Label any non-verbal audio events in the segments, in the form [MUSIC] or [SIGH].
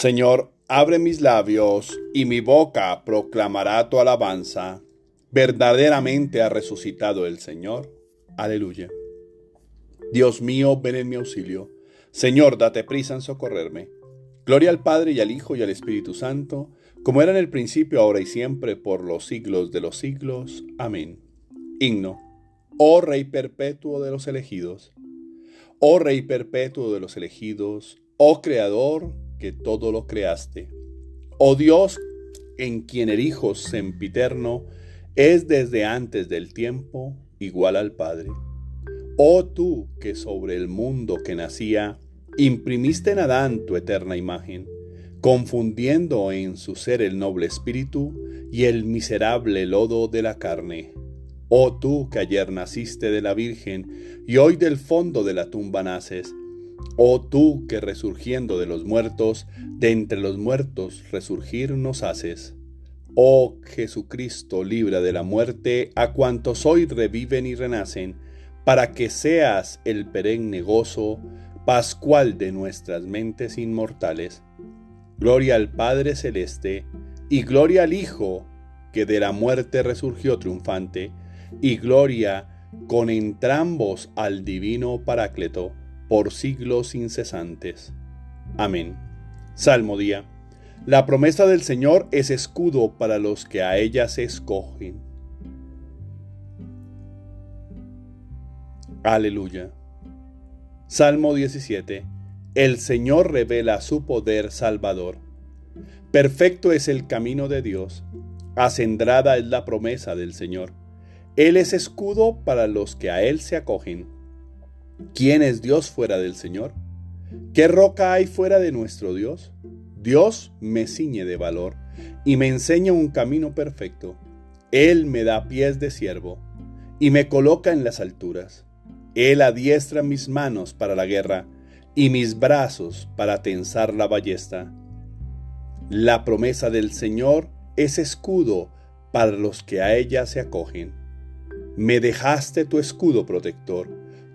Señor, abre mis labios y mi boca proclamará tu alabanza. Verdaderamente ha resucitado el Señor. Aleluya. Dios mío, ven en mi auxilio. Señor, date prisa en socorrerme. Gloria al Padre y al Hijo y al Espíritu Santo, como era en el principio, ahora y siempre, por los siglos de los siglos. Amén. Himno. Oh Rey perpetuo de los elegidos. Oh Rey perpetuo de los elegidos. Oh Creador que todo lo creaste. Oh Dios, en quien el Hijo sempiterno es desde antes del tiempo igual al Padre. Oh tú que sobre el mundo que nacía imprimiste en Adán tu eterna imagen, confundiendo en su ser el noble espíritu y el miserable lodo de la carne. Oh tú que ayer naciste de la Virgen y hoy del fondo de la tumba naces, Oh tú que resurgiendo de los muertos, de entre los muertos resurgir nos haces. Oh Jesucristo, libra de la muerte a cuantos hoy reviven y renacen, para que seas el perenne gozo pascual de nuestras mentes inmortales. Gloria al Padre Celeste, y gloria al Hijo, que de la muerte resurgió triunfante, y gloria con entrambos al divino Parácleto por siglos incesantes. Amén. Salmo día. La promesa del Señor es escudo para los que a ella se escogen. Aleluya. Salmo 17. El Señor revela su poder salvador. Perfecto es el camino de Dios. Acendrada es la promesa del Señor. Él es escudo para los que a Él se acogen. ¿Quién es Dios fuera del Señor? ¿Qué roca hay fuera de nuestro Dios? Dios me ciñe de valor y me enseña un camino perfecto. Él me da pies de siervo y me coloca en las alturas. Él adiestra mis manos para la guerra y mis brazos para tensar la ballesta. La promesa del Señor es escudo para los que a ella se acogen. Me dejaste tu escudo protector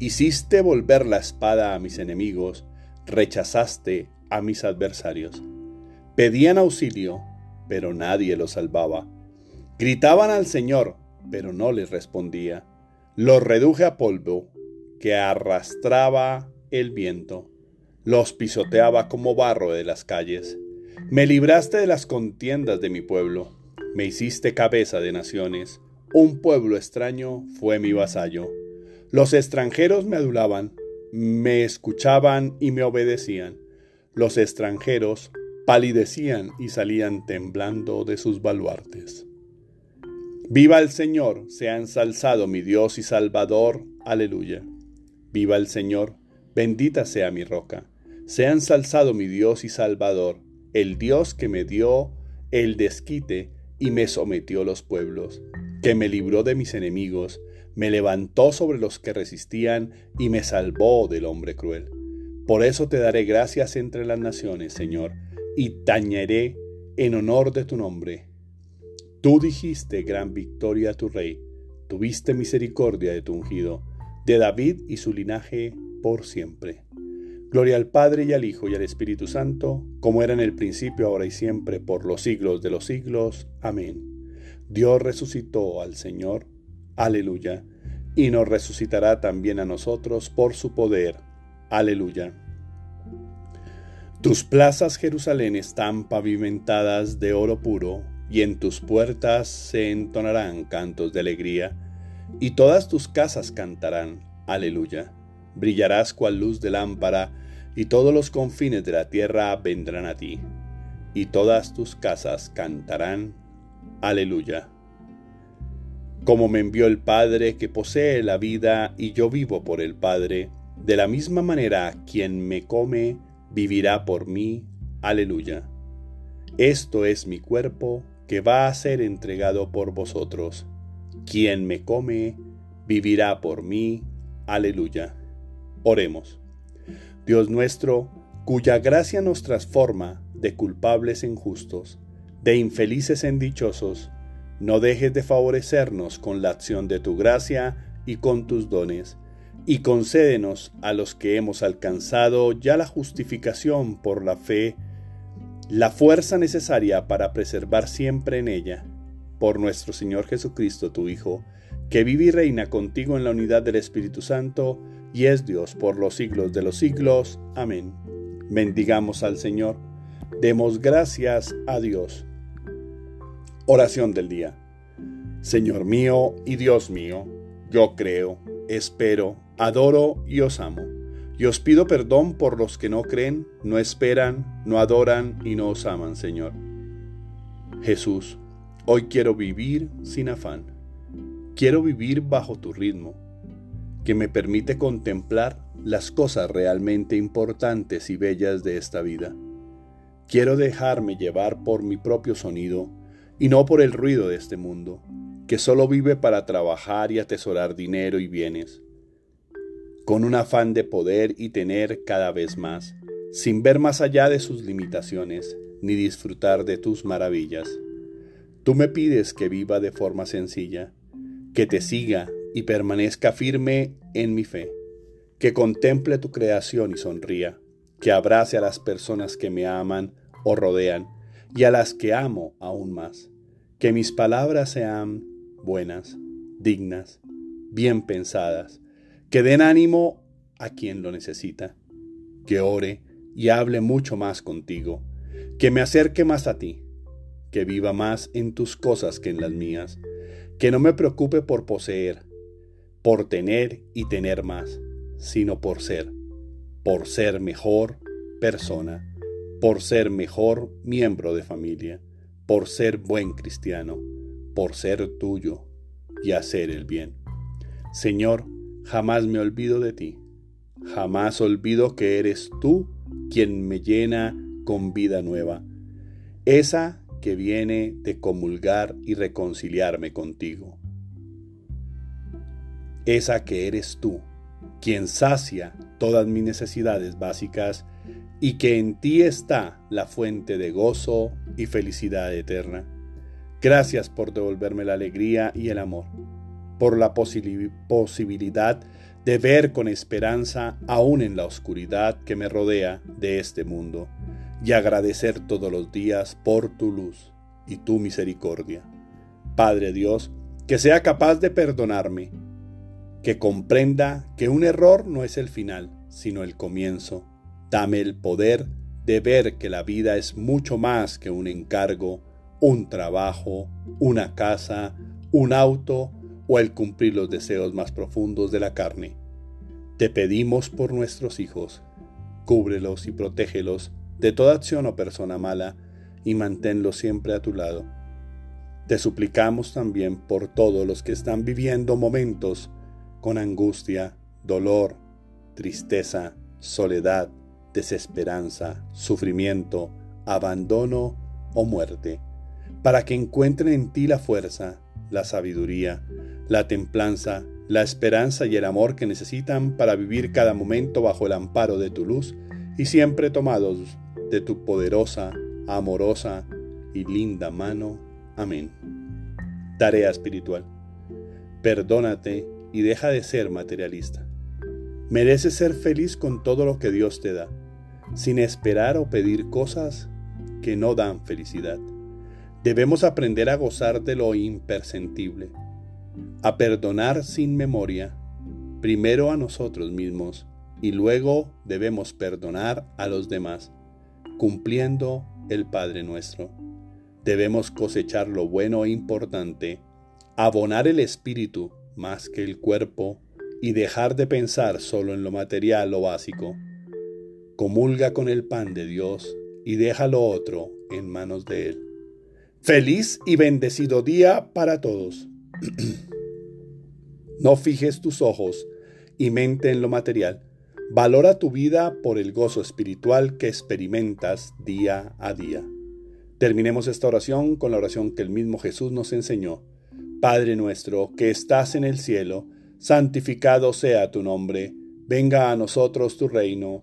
Hiciste volver la espada a mis enemigos, rechazaste a mis adversarios. Pedían auxilio, pero nadie los salvaba. Gritaban al Señor, pero no les respondía. Los reduje a polvo que arrastraba el viento. Los pisoteaba como barro de las calles. Me libraste de las contiendas de mi pueblo. Me hiciste cabeza de naciones. Un pueblo extraño fue mi vasallo. Los extranjeros me adulaban, me escuchaban y me obedecían. Los extranjeros palidecían y salían temblando de sus baluartes. Viva el Señor, sea ensalzado mi Dios y Salvador. Aleluya. Viva el Señor, bendita sea mi roca. Sea ensalzado mi Dios y Salvador, el Dios que me dio el desquite y me sometió los pueblos, que me libró de mis enemigos, me levantó sobre los que resistían y me salvó del hombre cruel. Por eso te daré gracias entre las naciones, Señor, y tañeré en honor de tu nombre. Tú dijiste gran victoria a tu rey, tuviste misericordia de tu ungido, de David y su linaje por siempre. Gloria al Padre y al Hijo y al Espíritu Santo, como era en el principio, ahora y siempre, por los siglos de los siglos. Amén. Dios resucitó al Señor Aleluya. Y nos resucitará también a nosotros por su poder. Aleluya. Tus plazas, Jerusalén, están pavimentadas de oro puro, y en tus puertas se entonarán cantos de alegría, y todas tus casas cantarán. Aleluya. Brillarás cual luz de lámpara, y todos los confines de la tierra vendrán a ti, y todas tus casas cantarán. Aleluya como me envió el Padre que posee la vida y yo vivo por el Padre, de la misma manera quien me come vivirá por mí. Aleluya. Esto es mi cuerpo que va a ser entregado por vosotros. Quien me come, vivirá por mí. Aleluya. Oremos. Dios nuestro, cuya gracia nos transforma de culpables en justos, de infelices en dichosos, no dejes de favorecernos con la acción de tu gracia y con tus dones, y concédenos a los que hemos alcanzado ya la justificación por la fe, la fuerza necesaria para preservar siempre en ella, por nuestro Señor Jesucristo, tu Hijo, que vive y reina contigo en la unidad del Espíritu Santo, y es Dios por los siglos de los siglos. Amén. Bendigamos al Señor. Demos gracias a Dios. Oración del día. Señor mío y Dios mío, yo creo, espero, adoro y os amo. Y os pido perdón por los que no creen, no esperan, no adoran y no os aman, Señor. Jesús, hoy quiero vivir sin afán. Quiero vivir bajo tu ritmo, que me permite contemplar las cosas realmente importantes y bellas de esta vida. Quiero dejarme llevar por mi propio sonido y no por el ruido de este mundo, que solo vive para trabajar y atesorar dinero y bienes, con un afán de poder y tener cada vez más, sin ver más allá de sus limitaciones, ni disfrutar de tus maravillas. Tú me pides que viva de forma sencilla, que te siga y permanezca firme en mi fe, que contemple tu creación y sonría, que abrace a las personas que me aman o rodean, y a las que amo aún más. Que mis palabras sean buenas, dignas, bien pensadas, que den ánimo a quien lo necesita, que ore y hable mucho más contigo, que me acerque más a ti, que viva más en tus cosas que en las mías, que no me preocupe por poseer, por tener y tener más, sino por ser, por ser mejor persona por ser mejor miembro de familia, por ser buen cristiano, por ser tuyo y hacer el bien. Señor, jamás me olvido de ti, jamás olvido que eres tú quien me llena con vida nueva, esa que viene de comulgar y reconciliarme contigo, esa que eres tú, quien sacia todas mis necesidades básicas y que en ti está la fuente de gozo y felicidad eterna. Gracias por devolverme la alegría y el amor, por la posibilidad de ver con esperanza aún en la oscuridad que me rodea de este mundo, y agradecer todos los días por tu luz y tu misericordia. Padre Dios, que sea capaz de perdonarme, que comprenda que un error no es el final, sino el comienzo, Dame el poder de ver que la vida es mucho más que un encargo, un trabajo, una casa, un auto o el cumplir los deseos más profundos de la carne. Te pedimos por nuestros hijos, cúbrelos y protégelos de toda acción o persona mala y manténlos siempre a tu lado. Te suplicamos también por todos los que están viviendo momentos con angustia, dolor, tristeza, soledad, desesperanza, sufrimiento, abandono o muerte, para que encuentren en ti la fuerza, la sabiduría, la templanza, la esperanza y el amor que necesitan para vivir cada momento bajo el amparo de tu luz y siempre tomados de tu poderosa, amorosa y linda mano. Amén. Tarea espiritual. Perdónate y deja de ser materialista. Mereces ser feliz con todo lo que Dios te da sin esperar o pedir cosas que no dan felicidad. Debemos aprender a gozar de lo imperceptible, a perdonar sin memoria, primero a nosotros mismos y luego debemos perdonar a los demás, cumpliendo el Padre nuestro. Debemos cosechar lo bueno e importante, abonar el espíritu más que el cuerpo y dejar de pensar solo en lo material o básico comulga con el pan de Dios y deja lo otro en manos de Él. Feliz y bendecido día para todos. [CLEARS THROAT] no fijes tus ojos y mente en lo material. Valora tu vida por el gozo espiritual que experimentas día a día. Terminemos esta oración con la oración que el mismo Jesús nos enseñó. Padre nuestro, que estás en el cielo, santificado sea tu nombre, venga a nosotros tu reino,